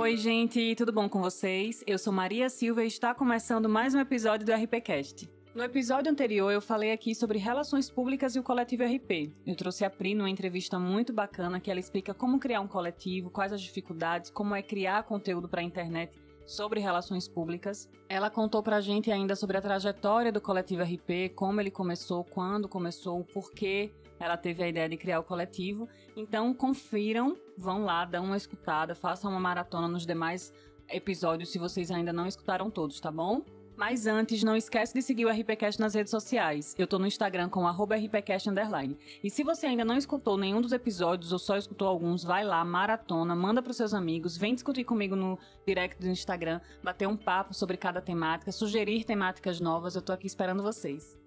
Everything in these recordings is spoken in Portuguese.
Oi, gente, tudo bom com vocês? Eu sou Maria Silva e está começando mais um episódio do RPCast. No episódio anterior, eu falei aqui sobre relações públicas e o coletivo RP. Eu trouxe a Pri numa entrevista muito bacana que ela explica como criar um coletivo, quais as dificuldades, como é criar conteúdo para a internet sobre relações públicas. Ela contou pra gente ainda sobre a trajetória do coletivo RP, como ele começou, quando começou, o porquê ela teve a ideia de criar o coletivo. Então, confiram, vão lá, dão uma escutada, façam uma maratona nos demais episódios se vocês ainda não escutaram todos, tá bom? Mas antes, não esquece de seguir o RPCast nas redes sociais. Eu tô no Instagram com RPCast underline. E se você ainda não escutou nenhum dos episódios ou só escutou alguns, vai lá, maratona, manda pros seus amigos, vem discutir comigo no direct do Instagram, bater um papo sobre cada temática, sugerir temáticas novas. Eu tô aqui esperando vocês.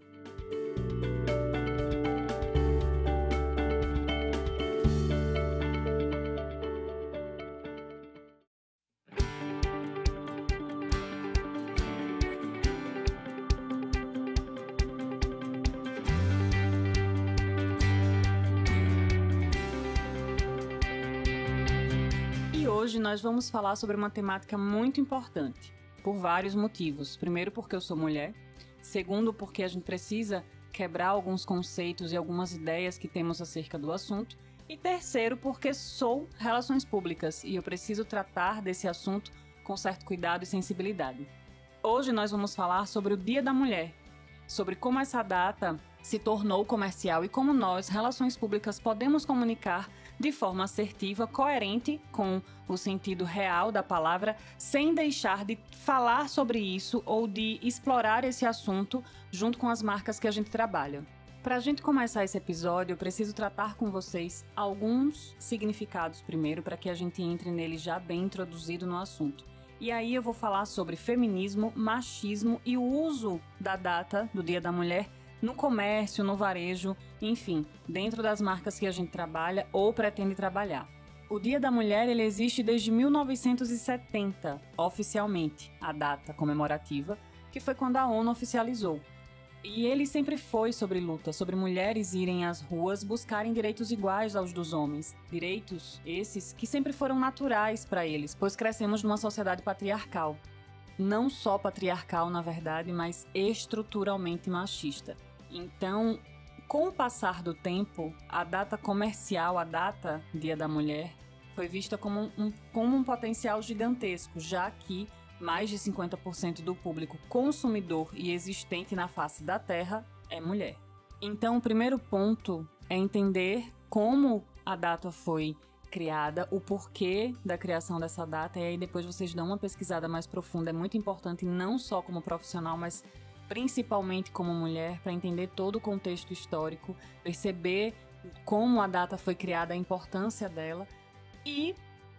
Nós vamos falar sobre uma temática muito importante, por vários motivos. Primeiro, porque eu sou mulher. Segundo, porque a gente precisa quebrar alguns conceitos e algumas ideias que temos acerca do assunto. E terceiro, porque sou relações públicas e eu preciso tratar desse assunto com certo cuidado e sensibilidade. Hoje nós vamos falar sobre o Dia da Mulher, sobre como essa data se tornou comercial e como nós, relações públicas, podemos comunicar de forma assertiva, coerente com o sentido real da palavra, sem deixar de falar sobre isso ou de explorar esse assunto junto com as marcas que a gente trabalha. Para a gente começar esse episódio, eu preciso tratar com vocês alguns significados primeiro, para que a gente entre nele já bem introduzido no assunto. E aí eu vou falar sobre feminismo, machismo e o uso da data do Dia da Mulher no comércio, no varejo, enfim, dentro das marcas que a gente trabalha ou pretende trabalhar. O Dia da Mulher ele existe desde 1970, oficialmente, a data comemorativa, que foi quando a ONU oficializou. E ele sempre foi sobre luta, sobre mulheres irem às ruas buscarem direitos iguais aos dos homens. Direitos esses que sempre foram naturais para eles, pois crescemos numa sociedade patriarcal. Não só patriarcal, na verdade, mas estruturalmente machista. Então, com o passar do tempo, a data comercial, a data Dia da Mulher, foi vista como um, como um potencial gigantesco, já que mais de 50% do público consumidor e existente na face da Terra é mulher. Então, o primeiro ponto é entender como a data foi criada, o porquê da criação dessa data, e aí depois vocês dão uma pesquisada mais profunda. É muito importante, não só como profissional, mas principalmente como mulher, para entender todo o contexto histórico, perceber como a data foi criada, a importância dela e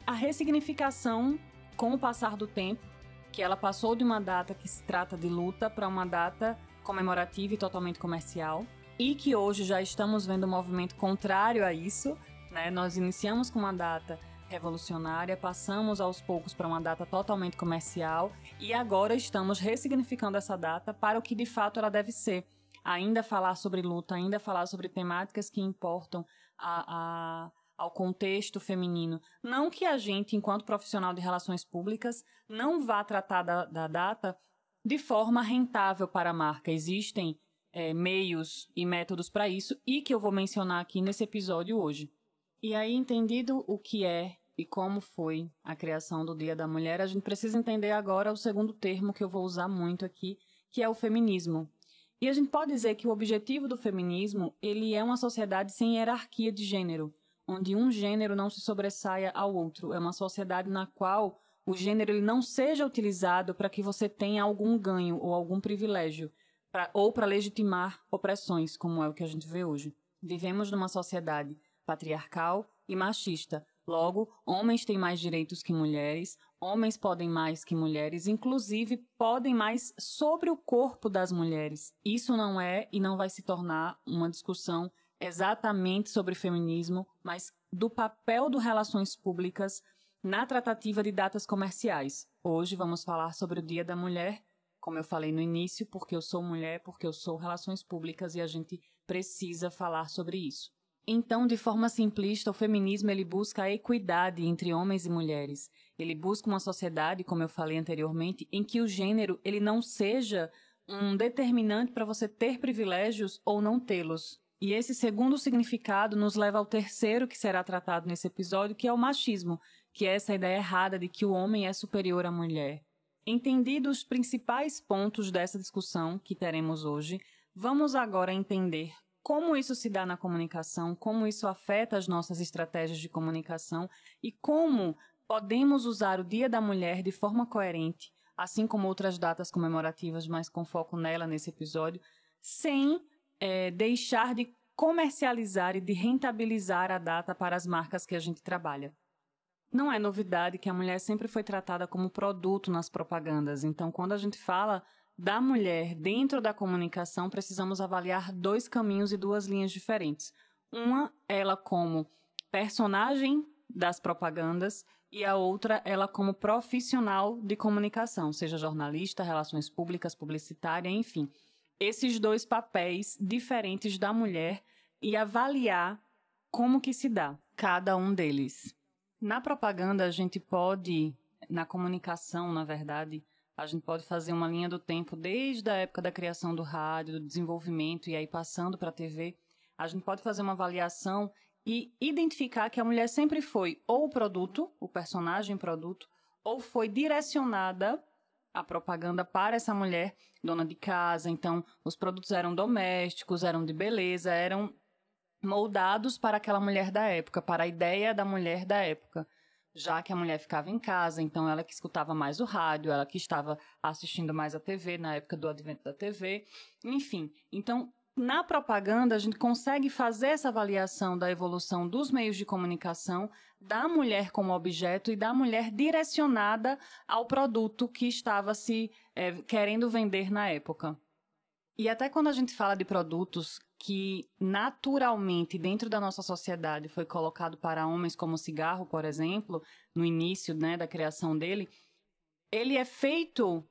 a ressignificação com o passar do tempo, que ela passou de uma data que se trata de luta para uma data comemorativa e totalmente comercial, e que hoje já estamos vendo um movimento contrário a isso. Né? Nós iniciamos com uma data revolucionária, passamos aos poucos para uma data totalmente comercial e agora estamos ressignificando essa data para o que de fato ela deve ser. Ainda falar sobre luta, ainda falar sobre temáticas que importam a, a ao contexto feminino. Não que a gente, enquanto profissional de relações públicas, não vá tratar da, da data de forma rentável para a marca. Existem é, meios e métodos para isso e que eu vou mencionar aqui nesse episódio hoje. E aí, entendido o que é e como foi a criação do Dia da Mulher, a gente precisa entender agora o segundo termo que eu vou usar muito aqui, que é o feminismo. E a gente pode dizer que o objetivo do feminismo, ele é uma sociedade sem hierarquia de gênero, onde um gênero não se sobressaia ao outro. É uma sociedade na qual o gênero ele não seja utilizado para que você tenha algum ganho ou algum privilégio, pra, ou para legitimar opressões, como é o que a gente vê hoje. Vivemos numa sociedade patriarcal e machista, Logo, homens têm mais direitos que mulheres, homens podem mais que mulheres, inclusive podem mais sobre o corpo das mulheres. Isso não é e não vai se tornar uma discussão exatamente sobre feminismo, mas do papel do relações públicas na tratativa de datas comerciais. Hoje vamos falar sobre o Dia da Mulher, como eu falei no início, porque eu sou mulher, porque eu sou relações públicas e a gente precisa falar sobre isso. Então, de forma simplista, o feminismo ele busca a equidade entre homens e mulheres. Ele busca uma sociedade, como eu falei anteriormente, em que o gênero ele não seja um determinante para você ter privilégios ou não tê-los. E esse segundo significado nos leva ao terceiro que será tratado nesse episódio, que é o machismo, que é essa ideia errada de que o homem é superior à mulher. Entendidos os principais pontos dessa discussão que teremos hoje, vamos agora entender como isso se dá na comunicação, como isso afeta as nossas estratégias de comunicação e como podemos usar o Dia da Mulher de forma coerente, assim como outras datas comemorativas, mas com foco nela nesse episódio, sem é, deixar de comercializar e de rentabilizar a data para as marcas que a gente trabalha. Não é novidade que a mulher sempre foi tratada como produto nas propagandas, então quando a gente fala da mulher dentro da comunicação, precisamos avaliar dois caminhos e duas linhas diferentes. Uma, ela como personagem das propagandas e a outra, ela como profissional de comunicação, seja jornalista, relações públicas, publicitária, enfim. Esses dois papéis diferentes da mulher e avaliar como que se dá cada um deles. Na propaganda, a gente pode, na comunicação, na verdade, a gente pode fazer uma linha do tempo desde a época da criação do rádio, do desenvolvimento e aí passando para a TV. A gente pode fazer uma avaliação e identificar que a mulher sempre foi ou o produto, o personagem produto, ou foi direcionada a propaganda para essa mulher dona de casa. Então, os produtos eram domésticos, eram de beleza, eram moldados para aquela mulher da época, para a ideia da mulher da época já que a mulher ficava em casa, então ela que escutava mais o rádio, ela que estava assistindo mais a TV na época do advento da TV, enfim. Então, na propaganda, a gente consegue fazer essa avaliação da evolução dos meios de comunicação, da mulher como objeto e da mulher direcionada ao produto que estava se é, querendo vender na época. E até quando a gente fala de produtos que naturalmente dentro da nossa sociedade foi colocado para homens como cigarro, por exemplo, no início né, da criação dele, ele é feito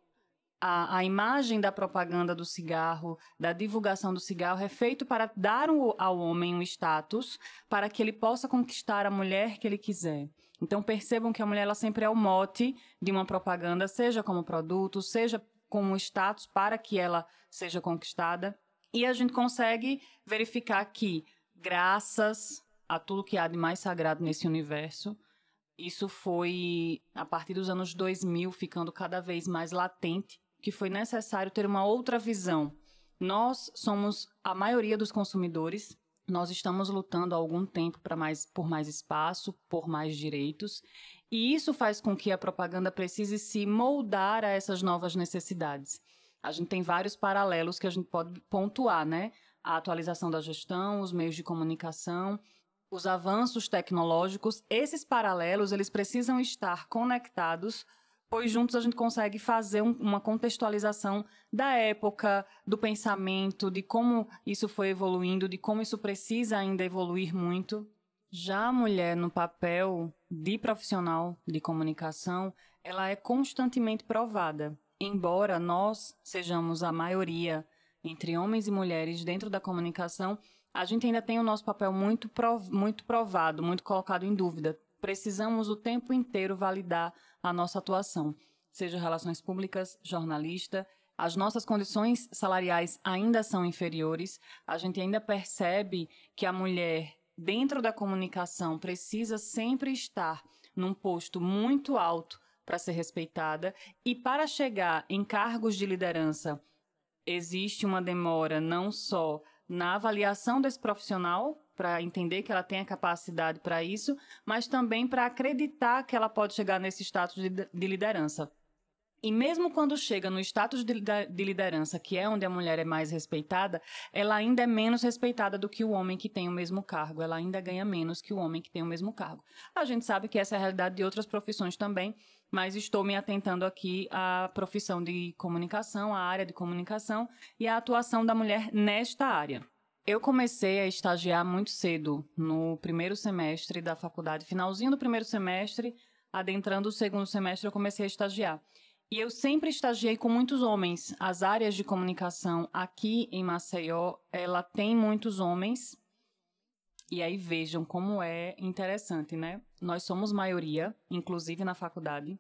a, a, imagem da propaganda do cigarro, da divulgação do cigarro, é feito para dar um, ao homem um status para que ele possa conquistar a mulher que ele quiser. Então percebam que a mulher ela sempre é o mote de uma propaganda, seja como produto, seja como status para que ela seja conquistada. E a gente consegue verificar que, graças a tudo que há de mais sagrado nesse universo, isso foi, a partir dos anos 2000, ficando cada vez mais latente, que foi necessário ter uma outra visão. Nós somos a maioria dos consumidores, nós estamos lutando há algum tempo para mais, por mais espaço, por mais direitos, e isso faz com que a propaganda precise se moldar a essas novas necessidades a gente tem vários paralelos que a gente pode pontuar, né? A atualização da gestão, os meios de comunicação, os avanços tecnológicos, esses paralelos, eles precisam estar conectados, pois juntos a gente consegue fazer um, uma contextualização da época, do pensamento, de como isso foi evoluindo, de como isso precisa ainda evoluir muito. Já a mulher no papel de profissional de comunicação, ela é constantemente provada embora nós sejamos a maioria entre homens e mulheres dentro da comunicação, a gente ainda tem o nosso papel muito, prov muito provado, muito colocado em dúvida. Precisamos o tempo inteiro validar a nossa atuação, seja relações públicas, jornalista. As nossas condições salariais ainda são inferiores. A gente ainda percebe que a mulher dentro da comunicação precisa sempre estar num posto muito alto para ser respeitada e para chegar em cargos de liderança existe uma demora não só na avaliação desse profissional para entender que ela tem a capacidade para isso, mas também para acreditar que ela pode chegar nesse status de, de liderança. E mesmo quando chega no status de, liderança, que é onde a mulher é mais respeitada, ela ainda é menos respeitada do que o homem que tem o mesmo cargo. Ela ainda ganha menos que o homem que tem o mesmo cargo. A gente sabe que essa é a realidade de outras profissões também, mas estou me atentando aqui à profissão de comunicação, à área de comunicação e à atuação da mulher nesta área. Eu comecei a estagiar muito cedo, no primeiro semestre da faculdade, finalzinho do primeiro semestre, adentrando o segundo semestre, eu comecei a estagiar. E eu sempre estagiei com muitos homens. As áreas de comunicação aqui em Maceió, ela tem muitos homens. E aí vejam como é interessante, né? Nós somos maioria, inclusive na faculdade.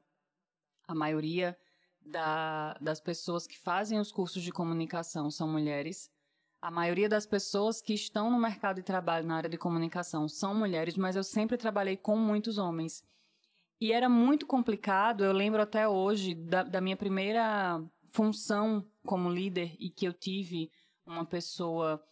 A maioria da, das pessoas que fazem os cursos de comunicação são mulheres. A maioria das pessoas que estão no mercado de trabalho na área de comunicação são mulheres, mas eu sempre trabalhei com muitos homens. E era muito complicado, eu lembro até hoje da, da minha primeira função como líder e que eu tive uma pessoa,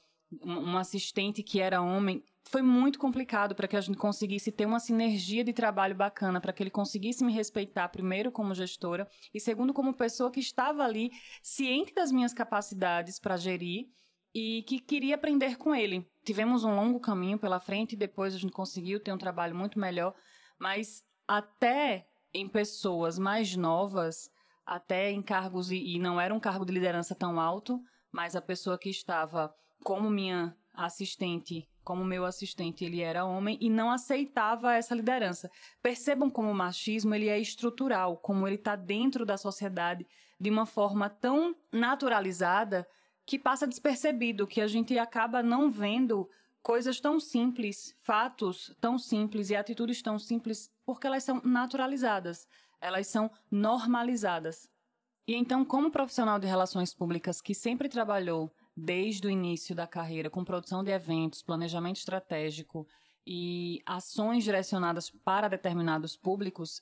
um assistente que era homem, foi muito complicado para que a gente conseguisse ter uma sinergia de trabalho bacana, para que ele conseguisse me respeitar, primeiro como gestora e segundo como pessoa que estava ali ciente das minhas capacidades para gerir e que queria aprender com ele. Tivemos um longo caminho pela frente e depois a gente conseguiu ter um trabalho muito melhor, mas até em pessoas mais novas, até em cargos, e, não era um cargo de liderança tão alto, mas a pessoa que estava como minha assistente, como meu assistente, ele era homem e não aceitava essa liderança. Percebam como o machismo ele é estrutural, como ele está dentro da sociedade de uma forma tão naturalizada que passa despercebido, que a gente acaba não vendo coisas tão simples, fatos tão simples e atitudes tão simples, porque elas são naturalizadas, elas são normalizadas. E então, como profissional de relações públicas que sempre trabalhou desde o início da carreira com produção de eventos, planejamento estratégico e ações direcionadas para determinados públicos,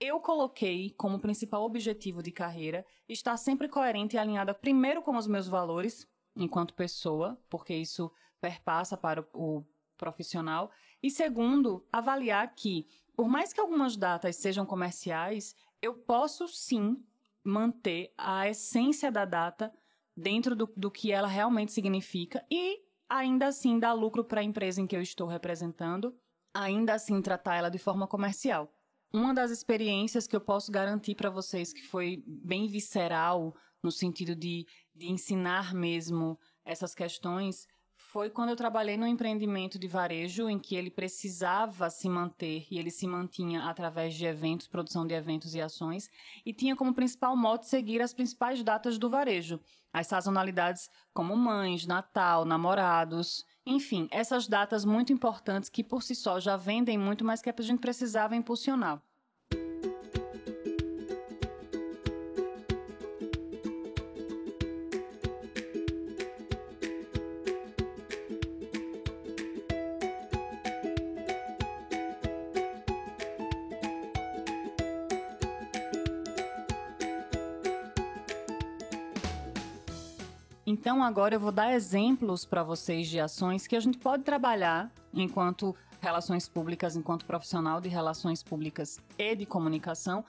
eu coloquei como principal objetivo de carreira estar sempre coerente e alinhada primeiro com os meus valores enquanto pessoa, porque isso perpassa para o, profissional, e segundo, avaliar que, por mais que algumas datas sejam comerciais, eu posso sim manter a essência da data dentro do, do que ela realmente significa e ainda assim dar lucro para a empresa em que eu estou representando, ainda assim tratar ela de forma comercial. Uma das experiências que eu posso garantir para vocês que foi bem visceral, no sentido de, de ensinar mesmo essas questões, foi quando eu trabalhei no empreendimento de varejo em que ele precisava se manter e ele se mantinha através de eventos, produção de eventos e ações, e tinha como principal mote seguir as principais datas do varejo, as sazonalidades como mães, Natal, namorados, enfim, essas datas muito importantes que por si só já vendem muito, mas que a gente precisava impulsionar. Então, agora eu vou dar exemplos para vocês de ações que a gente pode trabalhar enquanto relações públicas, enquanto profissional de relações públicas e de comunicação,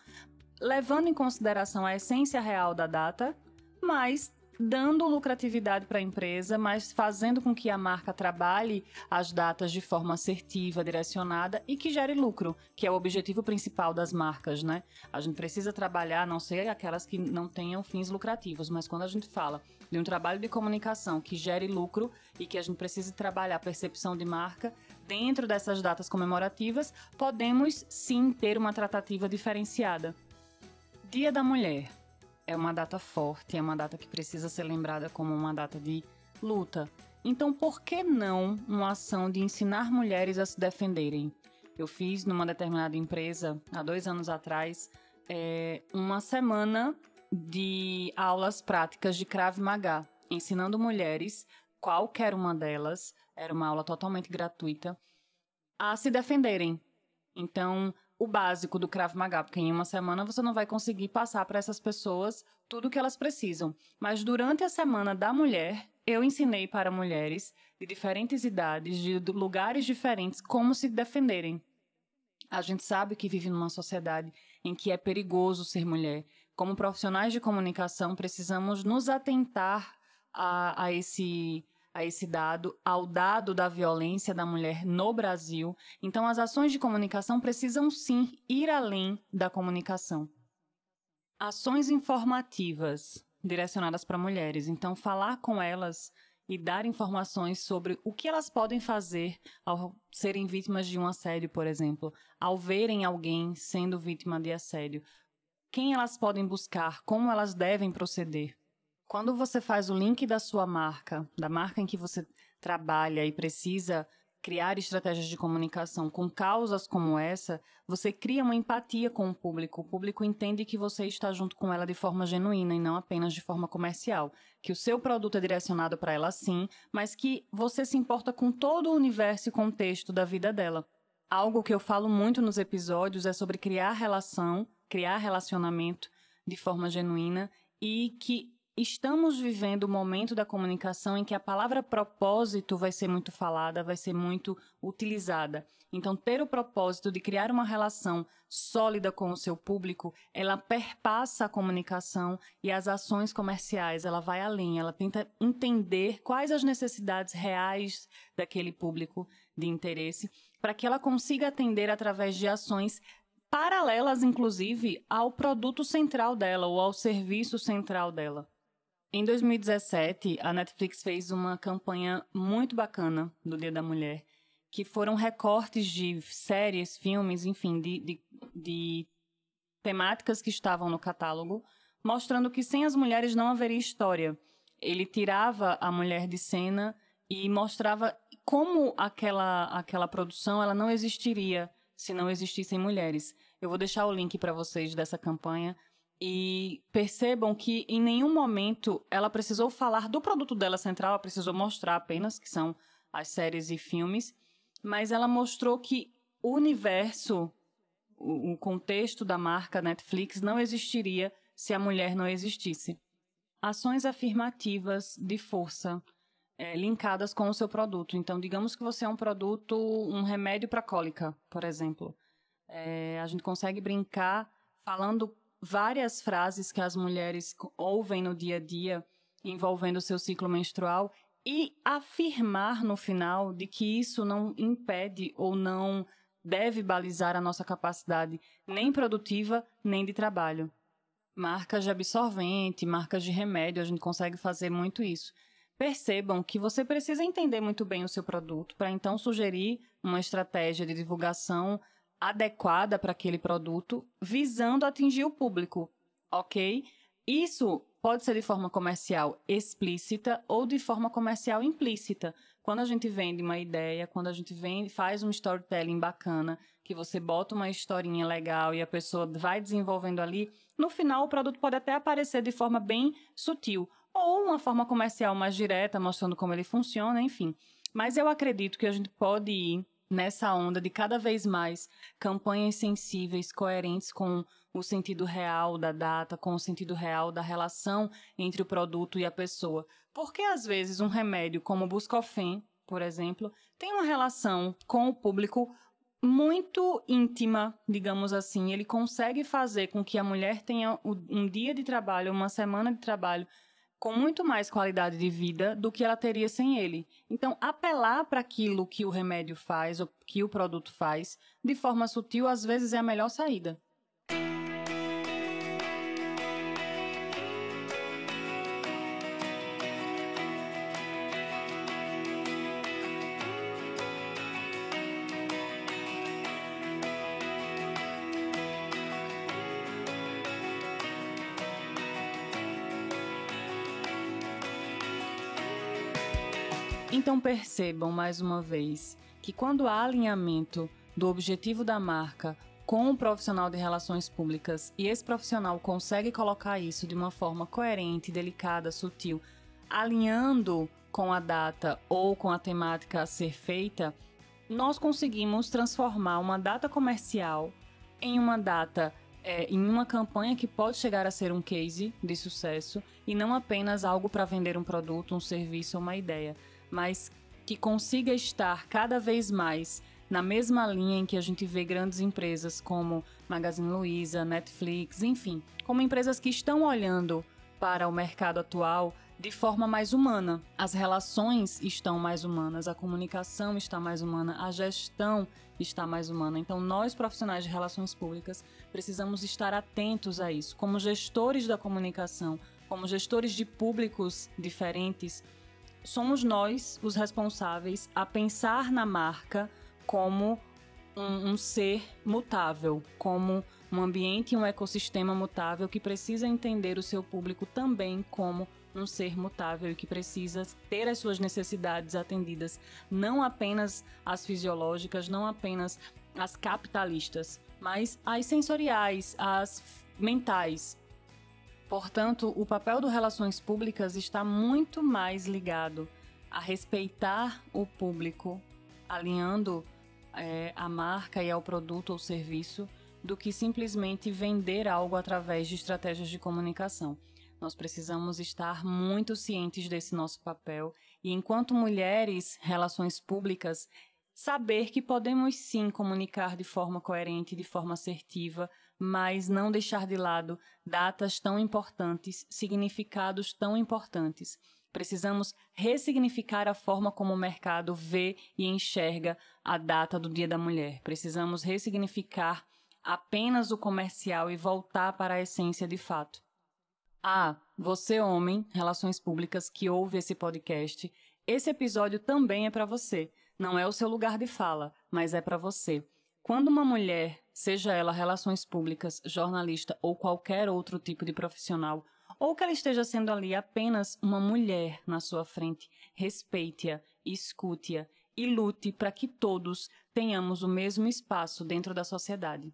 levando em consideração a essência real da data, mas dando lucratividade para a empresa, mas fazendo com que a marca trabalhe as datas de forma assertiva, direcionada e que gere lucro, que é o objetivo principal das marcas, né? A gente precisa trabalhar, não ser aquelas que não tenham fins lucrativos, mas quando a gente fala de um trabalho de comunicação que gere lucro e que a gente precisa trabalhar a percepção de marca dentro dessas datas comemorativas, podemos sim ter uma tratativa diferenciada. Dia da Mulher é uma data forte, é uma data que precisa ser lembrada como uma data de luta. Então, por que não uma ação de ensinar mulheres a se defenderem? Eu fiz numa determinada empresa, há dois anos atrás, é, uma semana de aulas práticas de Krav Maga, ensinando mulheres, qualquer uma delas, era uma aula totalmente gratuita, a se defenderem. Então, o básico do Krav Maga, porque em uma semana você não vai conseguir passar para essas pessoas tudo o que elas precisam. Mas durante a semana da mulher, eu ensinei para mulheres de diferentes idades, de lugares diferentes, como se defenderem. A gente sabe que vive numa sociedade em que é perigoso ser mulher. Como profissionais de comunicação, precisamos nos atentar a, a esse a esse dado, ao dado da violência da mulher no Brasil. Então, as ações de comunicação precisam sim ir além da comunicação. Ações informativas direcionadas para mulheres. Então, falar com elas e dar informações sobre o que elas podem fazer ao serem vítimas de um assédio, por exemplo, ao verem alguém sendo vítima de assédio, quem elas podem buscar, como elas devem proceder. Quando você faz o link da sua marca, da marca em que você trabalha e precisa criar estratégias de comunicação com causas como essa, você cria uma empatia com o público. O público entende que você está junto com ela de forma genuína e não apenas de forma comercial. Que o seu produto é direcionado para ela sim, mas que você se importa com todo o universo e contexto da vida dela. Algo que eu falo muito nos episódios é sobre criar relação, criar relacionamento de forma genuína e que estamos vivendo o momento da comunicação em que a palavra propósito vai ser muito falada, vai ser muito utilizada. Então, ter o propósito de criar uma relação sólida com o seu público, ela perpassa a comunicação e as ações comerciais, ela vai além, ela tenta entender quais as necessidades reais daquele público de interesse, para que ela consiga atender através de ações paralelas, inclusive, ao produto central dela ou ao serviço central dela. Em 2017, a Netflix fez uma campanha muito bacana do Dia da Mulher, que foram recortes de séries, filmes, enfim, de, de, de temáticas que estavam no catálogo, mostrando que sem as mulheres não haveria história. Ele tirava a mulher de cena e mostrava como aquela, aquela produção ela não existiria se não existissem mulheres. Eu vou deixar o link para vocês dessa campanha e percebam que em nenhum momento ela precisou falar do produto dela central, ela precisou mostrar apenas, que são as séries e filmes, mas ela mostrou que o universo, o contexto da marca Netflix não existiria se a mulher não existisse. Ações afirmativas de força é, linkadas com o seu produto. Então, digamos que você é um produto, um remédio para cólica, por exemplo. É, a gente consegue brincar falando várias frases que as mulheres ouvem no dia a dia envolvendo o seu ciclo menstrual e afirmar no final de que isso não impede ou não deve balizar a nossa capacidade nem produtiva nem de trabalho. Marcas de absorvente, marcas de remédio, a gente consegue fazer muito isso. Percebam que você precisa entender muito bem o seu produto para então sugerir uma estratégia de divulgação adequada para aquele produto, visando atingir o público, ok? Isso pode ser de forma comercial explícita ou de forma comercial implícita. Quando a gente vende uma ideia, quando a gente vende, faz um storytelling bacana, que você bota uma historinha legal e a pessoa vai desenvolvendo ali, no final o produto pode até aparecer de forma bem sutil ou uma forma comercial mais direta, mostrando como ele funciona, enfim. Mas eu acredito que a gente pode ir nessa onda de cada vez mais campanhas sensíveis, coerentes com o sentido real da data, com o sentido real da relação entre o produto e a pessoa. Porque às vezes um remédio como o Buscofen, por exemplo, tem uma relação com o público muito íntima, digamos assim. Ele consegue fazer com que a mulher tenha um dia de trabalho, uma semana de trabalho com muito mais qualidade de vida do que ela teria sem ele. Então, apelar para aquilo que o remédio faz ou que o produto faz de forma sutil às vezes é a melhor saída. Então percebam mais uma vez que quando há alinhamento do objetivo da marca com o profissional de relações públicas e esse profissional consegue colocar isso de uma forma coerente, delicada, sutil, alinhando com a data ou com a temática a ser feita, nós conseguimos transformar uma data comercial em uma data, é, em uma campanha que pode chegar a ser um case de sucesso e não apenas algo para vender um produto, um serviço ou uma ideia mas que consiga estar cada vez mais na mesma linha em que a gente vê grandes empresas como Magazine Luiza, Netflix, enfim, como empresas que estão olhando para o mercado atual de forma mais humana. As relações estão mais humanas, a comunicação está mais humana, a gestão está mais humana. Então, nós profissionais de relações públicas precisamos estar atentos a isso. Como gestores da comunicação, como gestores de públicos diferentes, somos nós os responsáveis a pensar na marca como um, um, ser mutável, como um ambiente e um ecossistema mutável que precisa entender o seu público também como um ser mutável e que precisa ter as suas necessidades atendidas, não apenas as fisiológicas, não apenas as capitalistas, mas as sensoriais, as mentais. Portanto, o papel do relações públicas está muito mais ligado a respeitar o público, alinhando é, a marca e ao produto ou serviço, do que simplesmente vender algo através de estratégias de comunicação. Nós precisamos estar muito cientes desse nosso papel e, enquanto mulheres, relações públicas, saber que podemos sim comunicar de forma coerente, de forma assertiva, mas não deixar de lado datas tão importantes, significados tão importantes. Precisamos ressignificar a forma como o mercado vê e enxerga a data do Dia da Mulher. Precisamos ressignificar apenas o comercial e voltar para a essência de fato. Ah, você homem, relações públicas que ouve esse podcast, esse episódio também é para você. Não é o seu lugar de fala, mas é para você. Quando uma mulher, seja ela relações públicas, jornalista ou qualquer outro tipo de profissional, ou que ela esteja sendo ali apenas uma mulher na sua frente, respeite-a, escute-a e lute para que todos tenhamos o mesmo espaço dentro da sociedade.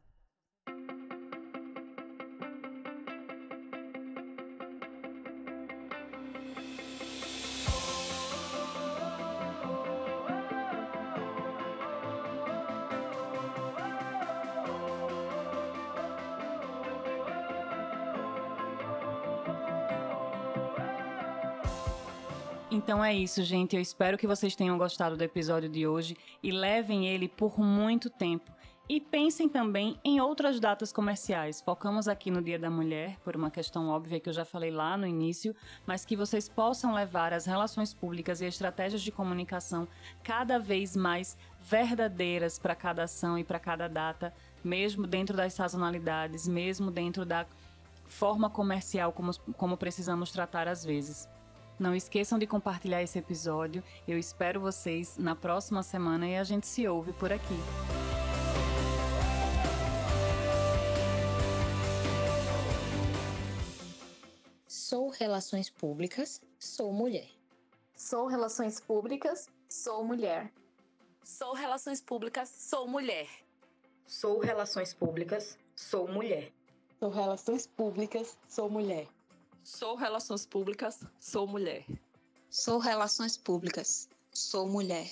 Então é isso, gente. Eu espero que vocês tenham gostado do episódio de hoje e levem ele por muito tempo. E pensem também em outras datas comerciais. Focamos aqui no Dia da Mulher, por uma questão óbvia que eu já falei lá no início, mas que vocês possam levar as relações públicas e estratégias de comunicação cada vez mais verdadeiras para cada ação e para cada data, mesmo dentro das sazonalidades, mesmo dentro da forma comercial como, como precisamos tratar às vezes. Não esqueçam de compartilhar esse episódio. Eu espero vocês na próxima semana e a gente se ouve por aqui. Sou Relações Públicas, sou mulher. Sou Relações Públicas, sou mulher. Sou Relações Públicas, sou mulher. Sou Relações Públicas, sou mulher. Sou Relações Públicas, sou mulher. Sou Relações Públicas, sou mulher. Sou Relações Públicas, sou mulher.